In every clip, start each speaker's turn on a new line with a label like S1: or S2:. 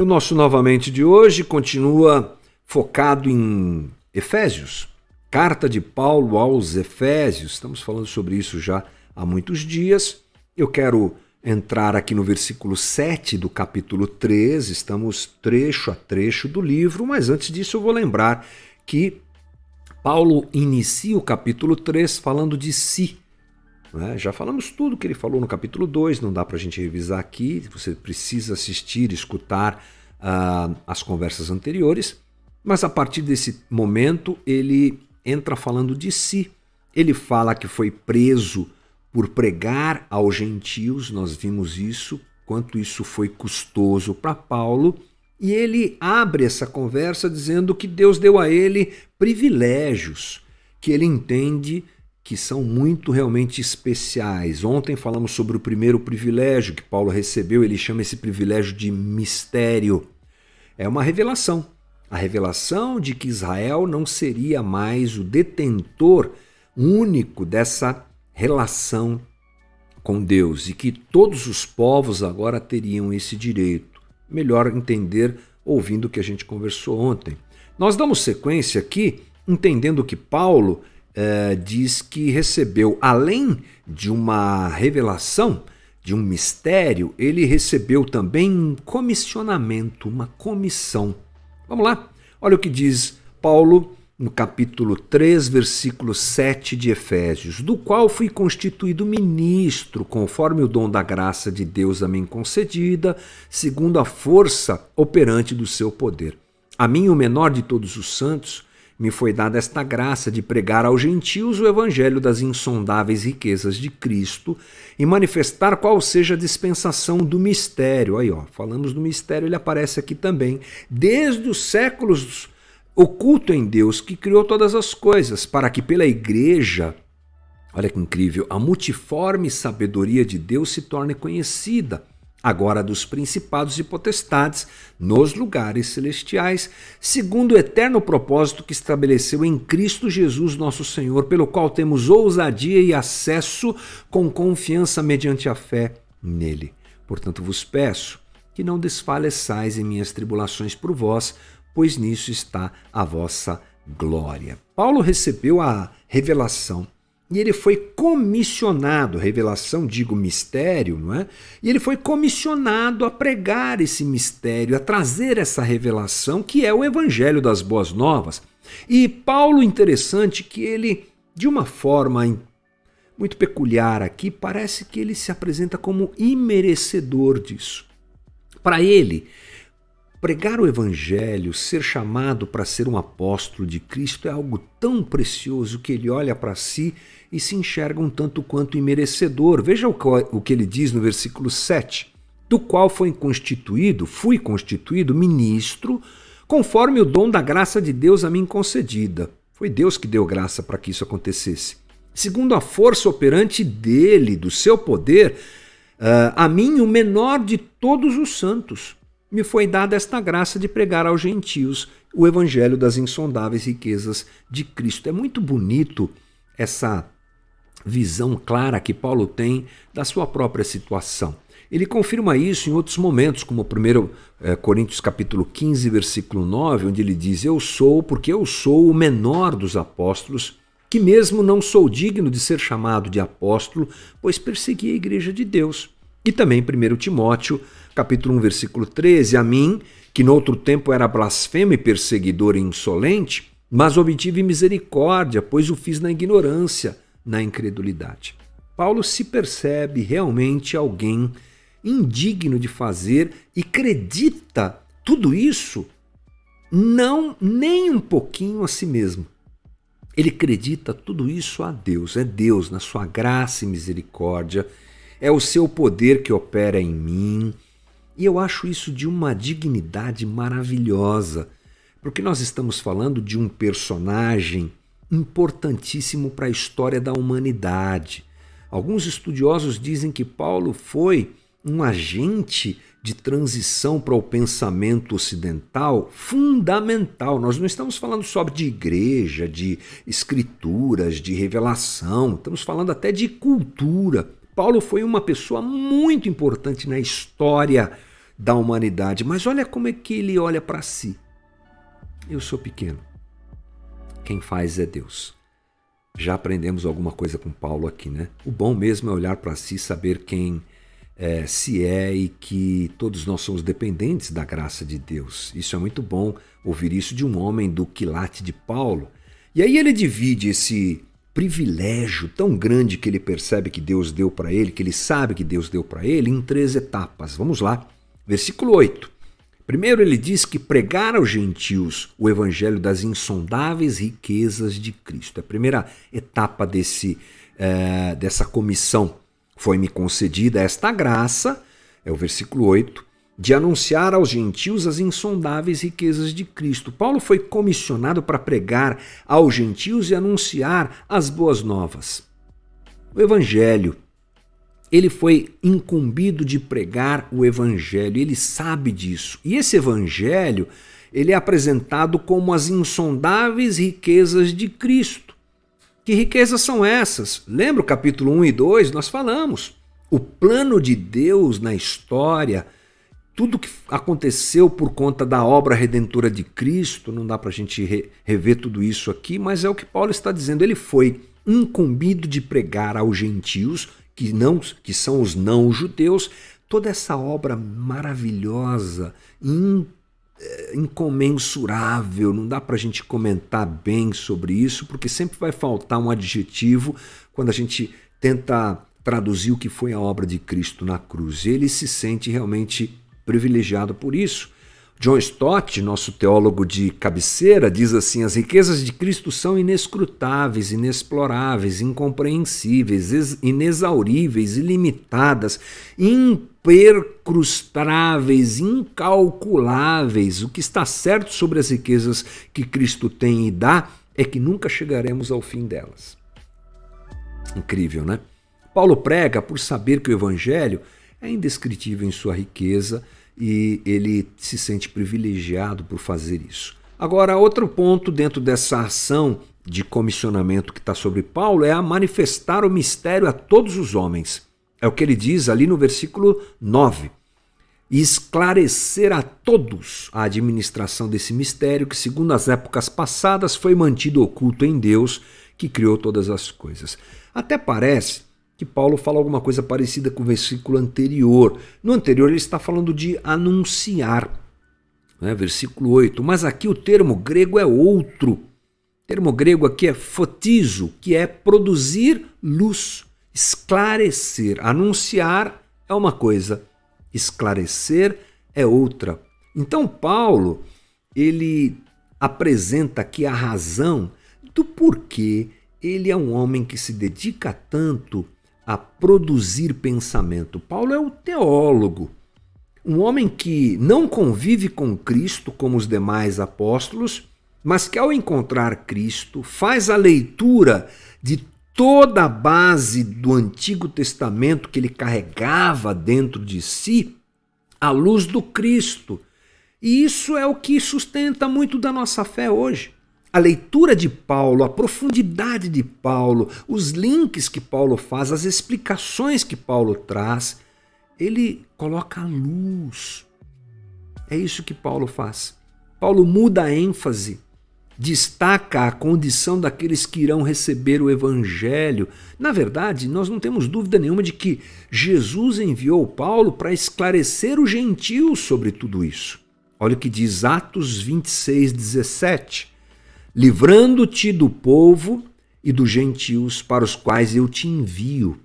S1: O nosso novamente de hoje continua focado em Efésios, carta de Paulo aos Efésios. Estamos falando sobre isso já há muitos dias. Eu quero entrar aqui no versículo 7 do capítulo 3, estamos trecho a trecho do livro, mas antes disso eu vou lembrar que Paulo inicia o capítulo 3 falando de si. Né? Já falamos tudo que ele falou no capítulo 2, não dá para a gente revisar aqui, você precisa assistir, escutar uh, as conversas anteriores, mas a partir desse momento ele entra falando de si. Ele fala que foi preso por pregar aos gentios, nós vimos isso, quanto isso foi custoso para Paulo, e ele abre essa conversa dizendo que Deus deu a ele privilégios, que ele entende que são muito realmente especiais. Ontem falamos sobre o primeiro privilégio que Paulo recebeu, ele chama esse privilégio de mistério. É uma revelação. A revelação de que Israel não seria mais o detentor único dessa relação com Deus e que todos os povos agora teriam esse direito. Melhor entender ouvindo o que a gente conversou ontem. Nós damos sequência aqui entendendo que Paulo eh, diz que recebeu, além de uma revelação, de um mistério, ele recebeu também um comissionamento, uma comissão. Vamos lá? Olha o que diz Paulo no capítulo 3, versículo 7 de Efésios, do qual fui constituído ministro, conforme o dom da graça de Deus a mim concedida, segundo a força operante do seu poder. A mim, o menor de todos os santos, me foi dada esta graça de pregar aos gentios o evangelho das insondáveis riquezas de Cristo e manifestar qual seja a dispensação do mistério. Aí, ó, falamos do mistério, ele aparece aqui também, desde os séculos oculto em Deus que criou todas as coisas, para que pela igreja, olha que incrível, a multiforme sabedoria de Deus se torne conhecida, agora dos principados e potestades nos lugares celestiais, segundo o eterno propósito que estabeleceu em Cristo Jesus, nosso Senhor, pelo qual temos ousadia e acesso com confiança mediante a fé nele. Portanto, vos peço que não desfaleçais em minhas tribulações por vós, pois nisso está a vossa glória. Paulo recebeu a revelação e ele foi comissionado, revelação, digo mistério, não é? E ele foi comissionado a pregar esse mistério, a trazer essa revelação que é o evangelho das boas novas. E Paulo, interessante que ele, de uma forma muito peculiar aqui, parece que ele se apresenta como imerecedor disso. Para ele, Pregar o Evangelho, ser chamado para ser um apóstolo de Cristo é algo tão precioso que ele olha para si e se enxerga um tanto quanto imerecedor. Veja o que ele diz no versículo 7: Do qual foi constituído, fui constituído ministro, conforme o dom da graça de Deus a mim concedida. Foi Deus que deu graça para que isso acontecesse. Segundo a força operante dele, do seu poder, uh, a mim, o menor de todos os santos me foi dada esta graça de pregar aos gentios o evangelho das insondáveis riquezas de Cristo. É muito bonito essa visão clara que Paulo tem da sua própria situação. Ele confirma isso em outros momentos, como 1 eh, Coríntios capítulo 15, versículo 9, onde ele diz: Eu sou, porque eu sou o menor dos apóstolos, que mesmo não sou digno de ser chamado de apóstolo, pois persegui a igreja de Deus. E também 1 Timóteo capítulo 1, versículo 13, a mim, que no outro tempo era blasfemo e perseguidor e insolente, mas obtive misericórdia, pois o fiz na ignorância, na incredulidade. Paulo se percebe realmente alguém indigno de fazer e acredita tudo isso não nem um pouquinho a si mesmo. Ele acredita tudo isso a Deus, é Deus na sua graça e misericórdia, é o seu poder que opera em mim, e eu acho isso de uma dignidade maravilhosa, porque nós estamos falando de um personagem importantíssimo para a história da humanidade. Alguns estudiosos dizem que Paulo foi um agente de transição para o pensamento ocidental fundamental. Nós não estamos falando só de igreja, de escrituras, de revelação, estamos falando até de cultura. Paulo foi uma pessoa muito importante na história da humanidade. Mas olha como é que ele olha para si. Eu sou pequeno. Quem faz é Deus. Já aprendemos alguma coisa com Paulo aqui, né? O bom mesmo é olhar para si, saber quem é, se é e que todos nós somos dependentes da graça de Deus. Isso é muito bom ouvir isso de um homem do quilate de Paulo. E aí ele divide esse privilégio tão grande que ele percebe que Deus deu para ele, que ele sabe que Deus deu para ele, em três etapas. Vamos lá. Versículo 8. Primeiro, ele diz que pregar aos gentios o evangelho das insondáveis riquezas de Cristo. A primeira etapa desse, é, dessa comissão foi-me concedida esta graça, é o versículo 8, de anunciar aos gentios as insondáveis riquezas de Cristo. Paulo foi comissionado para pregar aos gentios e anunciar as boas novas. O evangelho. Ele foi incumbido de pregar o evangelho, ele sabe disso. E esse evangelho, ele é apresentado como as insondáveis riquezas de Cristo. Que riquezas são essas? Lembra o capítulo 1 e 2? Nós falamos. O plano de Deus na história, tudo que aconteceu por conta da obra redentora de Cristo, não dá para a gente re rever tudo isso aqui, mas é o que Paulo está dizendo. Ele foi incumbido de pregar aos gentios, que, não, que são os não-judeus, toda essa obra maravilhosa, é, incomensurável, não dá para a gente comentar bem sobre isso, porque sempre vai faltar um adjetivo quando a gente tenta traduzir o que foi a obra de Cristo na cruz. Ele se sente realmente privilegiado por isso. John Stott, nosso teólogo de cabeceira, diz assim: as riquezas de Cristo são inescrutáveis, inexploráveis, incompreensíveis, inexauríveis, ilimitadas, impercrustáveis, incalculáveis. O que está certo sobre as riquezas que Cristo tem e dá é que nunca chegaremos ao fim delas. Incrível, né? Paulo prega por saber que o Evangelho é indescritível em sua riqueza e ele se sente privilegiado por fazer isso. Agora, outro ponto dentro dessa ação de comissionamento que está sobre Paulo é a manifestar o mistério a todos os homens. É o que ele diz ali no versículo 9. E esclarecer a todos a administração desse mistério que, segundo as épocas passadas, foi mantido oculto em Deus que criou todas as coisas. Até parece que Paulo fala alguma coisa parecida com o versículo anterior. No anterior, ele está falando de anunciar, né? versículo 8. Mas aqui o termo grego é outro. O termo grego aqui é fotizo, que é produzir luz, esclarecer. Anunciar é uma coisa, esclarecer é outra. Então, Paulo, ele apresenta aqui a razão do porquê ele é um homem que se dedica tanto a produzir pensamento. Paulo é o teólogo, um homem que não convive com Cristo como os demais apóstolos, mas que ao encontrar Cristo faz a leitura de toda a base do Antigo Testamento que ele carregava dentro de si à luz do Cristo. E isso é o que sustenta muito da nossa fé hoje a leitura de Paulo, a profundidade de Paulo, os links que Paulo faz, as explicações que Paulo traz, ele coloca a luz. É isso que Paulo faz. Paulo muda a ênfase, destaca a condição daqueles que irão receber o evangelho. Na verdade, nós não temos dúvida nenhuma de que Jesus enviou Paulo para esclarecer os gentios sobre tudo isso. Olha o que diz Atos 26, 17 livrando-te do povo e dos gentios para os quais eu te envio,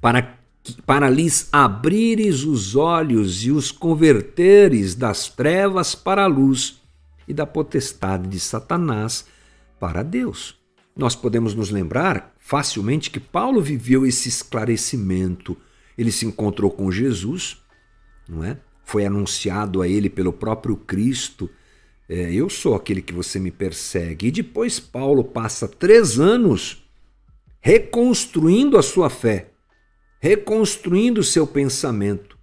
S1: para, para lhes abrires os olhos e os converteres das trevas para a luz e da potestade de Satanás para Deus. Nós podemos nos lembrar facilmente que Paulo viveu esse esclarecimento. Ele se encontrou com Jesus, não é? Foi anunciado a ele pelo próprio Cristo é, eu sou aquele que você me persegue. E depois Paulo passa três anos reconstruindo a sua fé, reconstruindo o seu pensamento.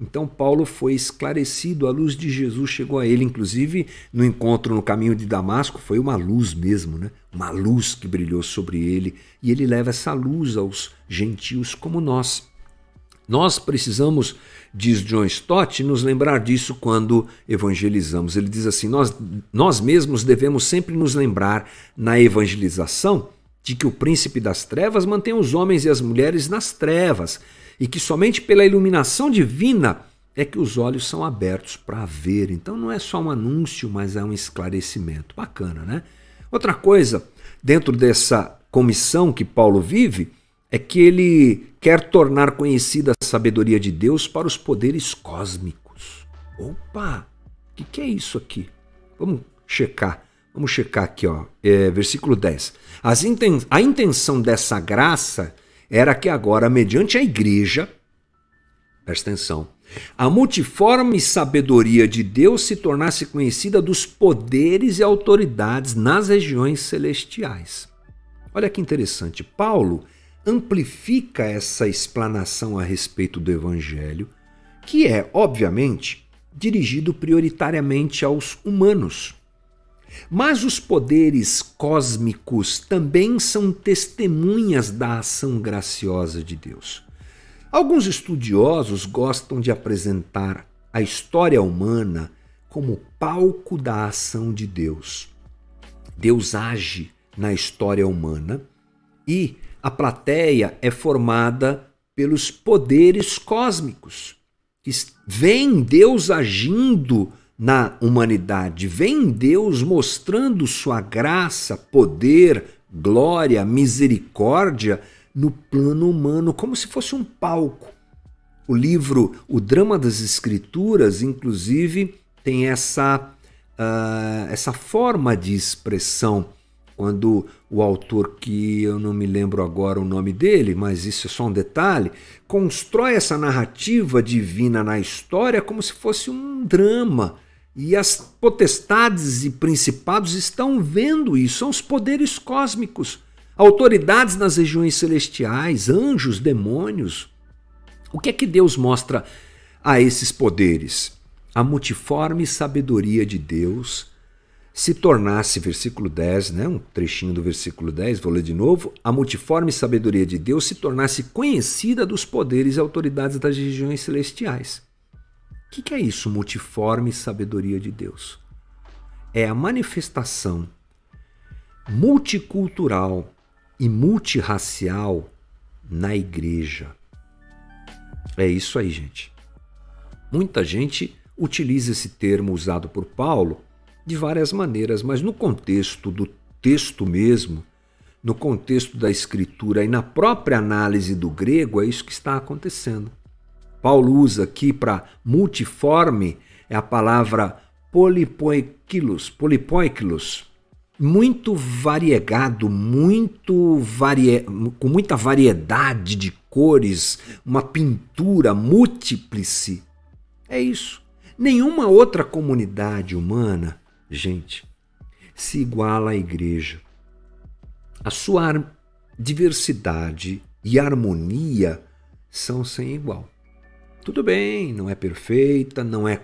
S1: Então Paulo foi esclarecido, a luz de Jesus chegou a ele, inclusive no encontro no caminho de Damasco, foi uma luz mesmo, né? Uma luz que brilhou sobre ele, e ele leva essa luz aos gentios como nós. Nós precisamos, diz John Stott, nos lembrar disso quando evangelizamos. Ele diz assim: nós, nós mesmos devemos sempre nos lembrar na evangelização de que o príncipe das trevas mantém os homens e as mulheres nas trevas e que somente pela iluminação divina é que os olhos são abertos para ver. Então não é só um anúncio, mas é um esclarecimento. Bacana, né? Outra coisa, dentro dessa comissão que Paulo vive, é que ele quer tornar conhecida a sabedoria de Deus para os poderes cósmicos. Opa! O que, que, é isso aqui? Vamos checar. Vamos checar aqui, ó. É, versículo 10. Inten a intenção dessa graça era que agora, mediante a igreja, presta atenção, a multiforme sabedoria de Deus se tornasse conhecida dos poderes e autoridades nas regiões celestiais. Olha que interessante. Paulo amplifica essa explanação a respeito do Evangelho, que é, obviamente, dirigido prioritariamente aos humanos. Mas os poderes cósmicos também são testemunhas da ação graciosa de Deus. Alguns estudiosos gostam de apresentar a história humana como palco da ação de Deus. Deus age na história humana e a plateia é formada pelos poderes cósmicos, que vem Deus agindo na humanidade, vem Deus mostrando sua graça, poder, glória, misericórdia no plano humano, como se fosse um palco. O livro O Drama das Escrituras, inclusive, tem essa, uh, essa forma de expressão quando o autor, que eu não me lembro agora o nome dele, mas isso é só um detalhe, constrói essa narrativa divina na história como se fosse um drama. E as potestades e principados estão vendo isso, são os poderes cósmicos, autoridades nas regiões celestiais, anjos, demônios. O que é que Deus mostra a esses poderes? A multiforme sabedoria de Deus se tornasse, versículo 10, né, um trechinho do versículo 10, vou ler de novo, a multiforme sabedoria de Deus se tornasse conhecida dos poderes e autoridades das regiões celestiais. O que, que é isso, multiforme sabedoria de Deus? É a manifestação multicultural e multirracial na igreja. É isso aí, gente. Muita gente utiliza esse termo usado por Paulo de várias maneiras, mas no contexto do texto mesmo, no contexto da escritura e na própria análise do grego, é isso que está acontecendo. Paulo usa aqui para multiforme é a palavra polipoikilos, polipoikilos, muito variegado, muito varie... com muita variedade de cores, uma pintura múltiplice. É isso. Nenhuma outra comunidade humana gente, se iguala à igreja. A sua diversidade e harmonia são sem igual. Tudo bem, não é perfeita, não é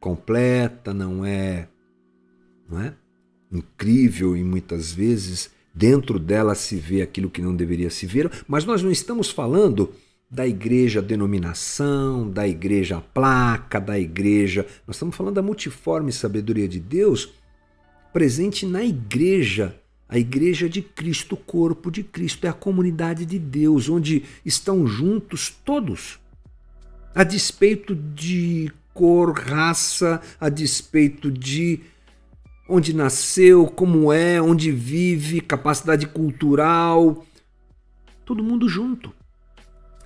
S1: completa, não é, não é incrível e muitas vezes dentro dela se vê aquilo que não deveria se ver, mas nós não estamos falando da igreja denominação, da igreja placa, da igreja. Nós estamos falando da multiforme sabedoria de Deus presente na igreja, a igreja de Cristo, o corpo de Cristo, é a comunidade de Deus, onde estão juntos todos, a despeito de cor, raça, a despeito de onde nasceu, como é, onde vive, capacidade cultural, todo mundo junto.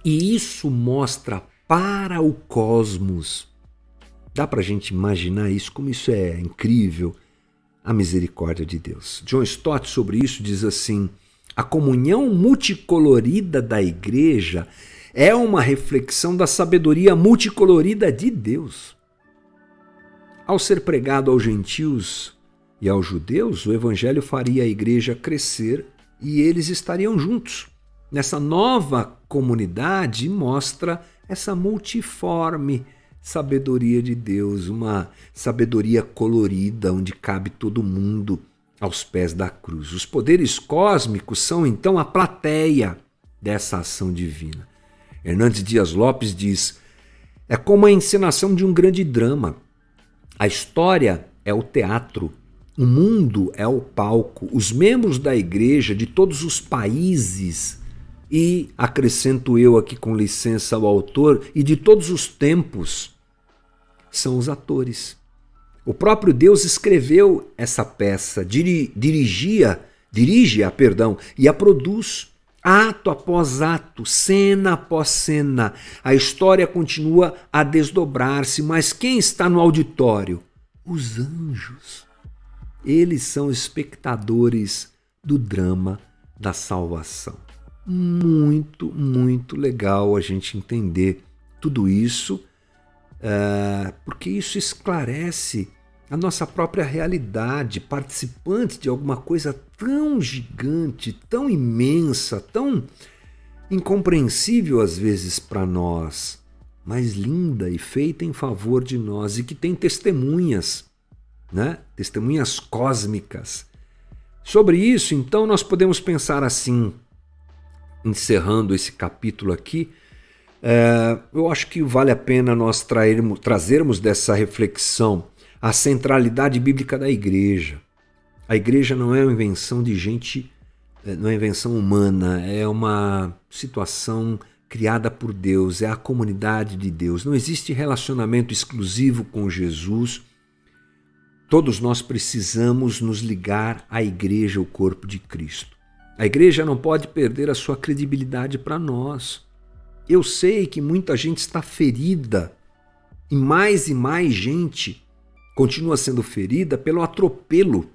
S1: E isso mostra para o cosmos. Dá para a gente imaginar isso, como isso é incrível, a misericórdia de Deus. John Stott, sobre isso, diz assim: a comunhão multicolorida da igreja é uma reflexão da sabedoria multicolorida de Deus. Ao ser pregado aos gentios e aos judeus, o evangelho faria a igreja crescer e eles estariam juntos nessa nova comunidade mostra essa multiforme sabedoria de Deus, uma sabedoria colorida onde cabe todo mundo aos pés da cruz. Os poderes cósmicos são então a plateia dessa ação divina. Hernandes Dias Lopes diz: é como a encenação de um grande drama. A história é o teatro, o mundo é o palco, os membros da igreja de todos os países e, acrescento eu aqui com licença ao autor, e de todos os tempos, são os atores. O próprio Deus escreveu essa peça, diri, dirigia, dirige-a, perdão, e a produz. Ato após ato, cena após cena, a história continua a desdobrar-se, mas quem está no auditório? Os anjos. Eles são espectadores do drama da salvação. Muito, muito legal a gente entender tudo isso, uh, porque isso esclarece a nossa própria realidade, participante de alguma coisa tão gigante, tão imensa, tão incompreensível às vezes para nós, mas linda e feita em favor de nós e que tem testemunhas, né? Testemunhas cósmicas. Sobre isso, então, nós podemos pensar assim, encerrando esse capítulo aqui, é, eu acho que vale a pena nós trairmos, trazermos dessa reflexão a centralidade bíblica da igreja. A igreja não é uma invenção de gente, eh, não é invenção humana, é uma situação criada por Deus, é a comunidade de Deus. Não existe relacionamento exclusivo com Jesus. Todos nós precisamos nos ligar à igreja, o corpo de Cristo. A igreja não pode perder a sua credibilidade para nós. Eu sei que muita gente está ferida e mais e mais gente continua sendo ferida pelo atropelo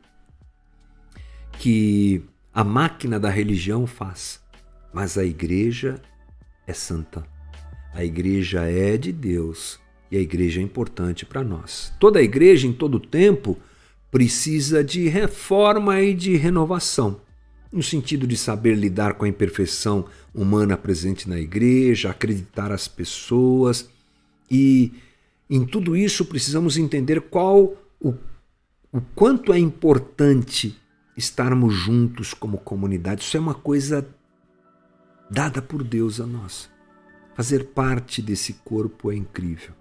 S1: que a máquina da religião faz. Mas a igreja é santa. A igreja é de Deus e a igreja é importante para nós. Toda a igreja, em todo tempo, precisa de reforma e de renovação, no sentido de saber lidar com a imperfeição humana presente na igreja, acreditar as pessoas e em tudo isso, precisamos entender qual o, o quanto é importante estarmos juntos como comunidade. Isso é uma coisa dada por Deus a nós. Fazer parte desse corpo é incrível.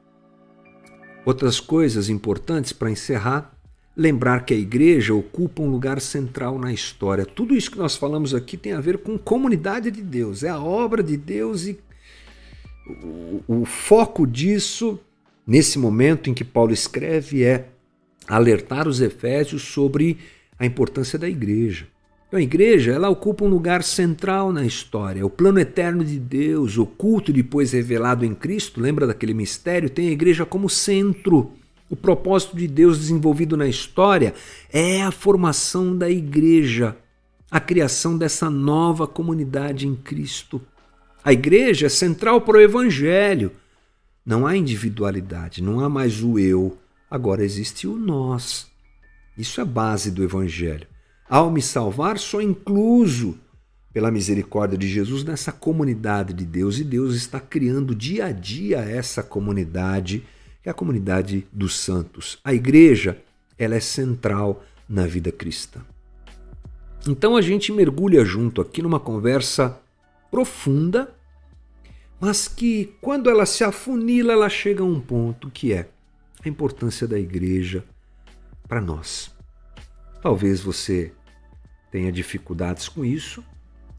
S1: Outras coisas importantes para encerrar, lembrar que a igreja ocupa um lugar central na história. Tudo isso que nós falamos aqui tem a ver com comunidade de Deus, é a obra de Deus e o, o foco disso nesse momento em que Paulo escreve é alertar os efésios sobre a importância da igreja. Então, a igreja ela ocupa um lugar central na história. O plano eterno de Deus, oculto depois revelado em Cristo, lembra daquele mistério? Tem a igreja como centro. O propósito de Deus desenvolvido na história é a formação da igreja, a criação dessa nova comunidade em Cristo. A igreja é central para o evangelho. Não há individualidade, não há mais o eu, agora existe o nós. Isso é base do Evangelho. Ao me salvar, sou incluso pela misericórdia de Jesus nessa comunidade de Deus e Deus está criando dia a dia essa comunidade, que é a comunidade dos santos. A igreja, ela é central na vida cristã. Então a gente mergulha junto aqui numa conversa profunda mas que quando ela se afunila, ela chega a um ponto que é a importância da igreja para nós. Talvez você tenha dificuldades com isso.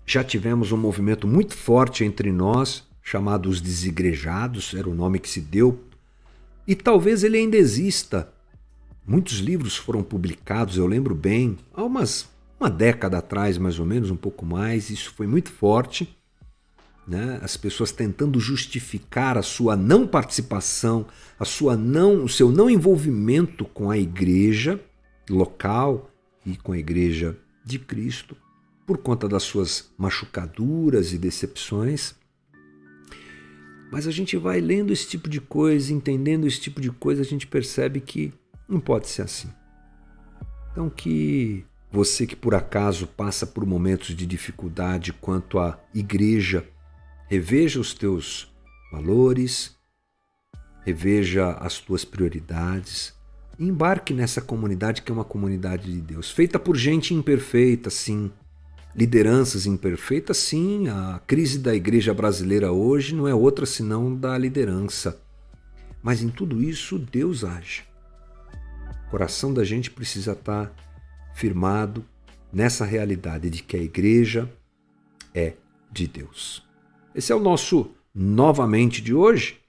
S1: Já tivemos um movimento muito forte entre nós, chamado os desigrejados, era o nome que se deu, e talvez ele ainda exista. Muitos livros foram publicados, eu lembro bem, há umas, uma década atrás, mais ou menos, um pouco mais, isso foi muito forte né? as pessoas tentando justificar a sua não participação, a sua não, o seu não envolvimento com a igreja local e com a igreja de Cristo, por conta das suas machucaduras e decepções. Mas a gente vai lendo esse tipo de coisa, entendendo esse tipo de coisa, a gente percebe que não pode ser assim. Então que você que por acaso passa por momentos de dificuldade quanto à igreja Reveja os teus valores, reveja as tuas prioridades. Embarque nessa comunidade que é uma comunidade de Deus, feita por gente imperfeita, sim, lideranças imperfeitas, sim, a crise da igreja brasileira hoje não é outra senão da liderança. Mas em tudo isso, Deus age. O coração da gente precisa estar firmado nessa realidade de que a igreja é de Deus. Esse é o nosso novamente de hoje.